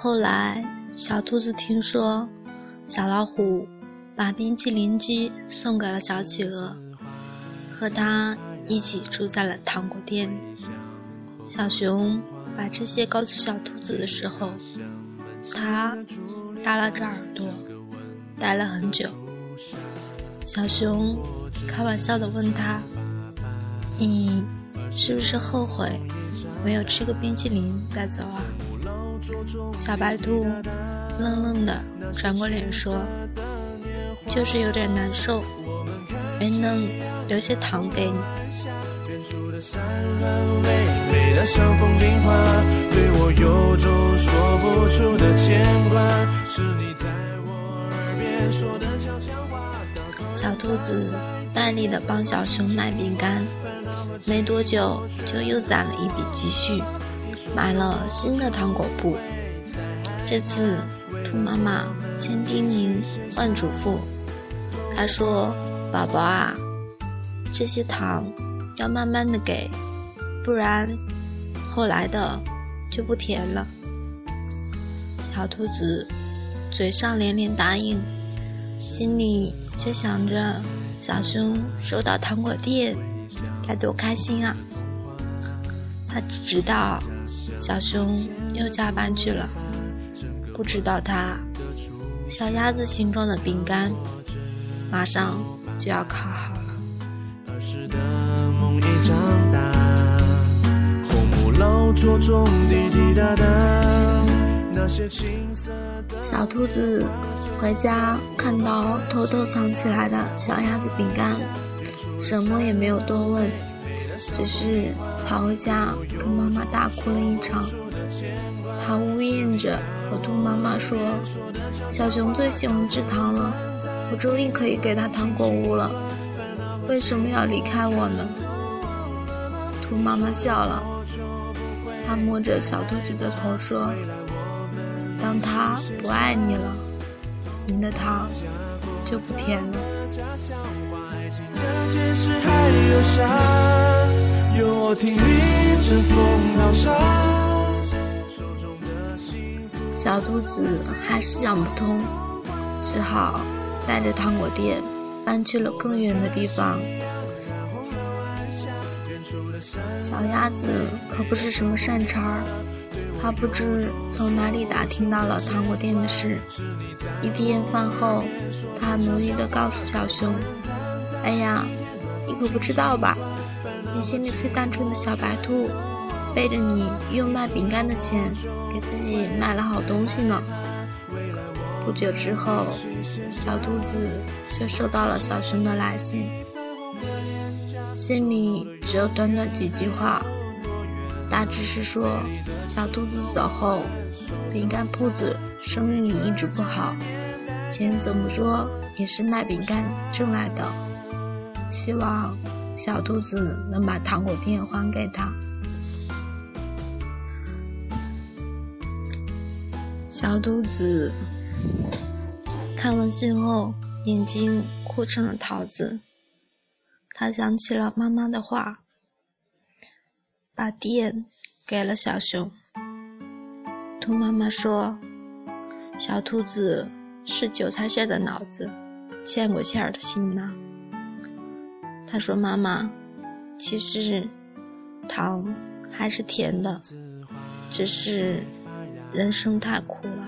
后来，小兔子听说小老虎把冰淇淋机送给了小企鹅，和它一起住在了糖果店里。小熊把这些告诉小兔子的时候，它耷拉着耳朵，待了很久。小熊开玩笑地问他：“你是不是后悔没有吃个冰淇淋带走啊？”小白兔愣愣的转过脸说：“就是有点难受，没能留些糖给你。”小兔子卖力的帮小熊买饼干，没多久就又攒了一笔积蓄，买了新的糖果布。这次，兔妈妈千叮咛万嘱咐，她说：“宝宝啊，这些糖。”要慢慢的给，不然后来的就不甜了。小兔子嘴上连连答应，心里却想着小熊收到糖果店该多开心啊！他只知道小熊又加班去了，不知道它小鸭子形状的饼干马上就要烤好了。小兔子回家看到偷偷藏起来的小鸭子饼干，什么也没有多问，只是跑回家跟妈妈大哭了一场。他呜咽着和兔妈妈说：“小熊最喜欢吃糖了，我终于可以给他糖果屋了，为什么要离开我呢？”兔妈妈笑了。她摸着小兔子的头说：“当他不爱你了，你的糖就不甜了。”小兔子还是想不通，只好带着糖果店搬去了更远的地方。小鸭子可不是什么善茬儿，它不知从哪里打听到了糖果店的事。一天饭后，它努力地告诉小熊：“哎呀，你可不知道吧？你心里最单纯的小白兔，背着你用卖饼干的钱，给自己买了好东西呢。”不久之后，小兔子就收到了小熊的来信。信里只有短短几句话，大致是说小兔子走后，饼干铺子生意一直不好，钱怎么说也是卖饼干挣来的，希望小兔子能把糖果店还给他。小兔子看完信后，眼睛哭成了桃子。他想起了妈妈的话，把店给了小熊。兔妈妈说：“小兔子是韭菜馅的脑子，欠过馅儿的心呐。”他说：“妈妈，其实糖还是甜的，只是人生太苦了。”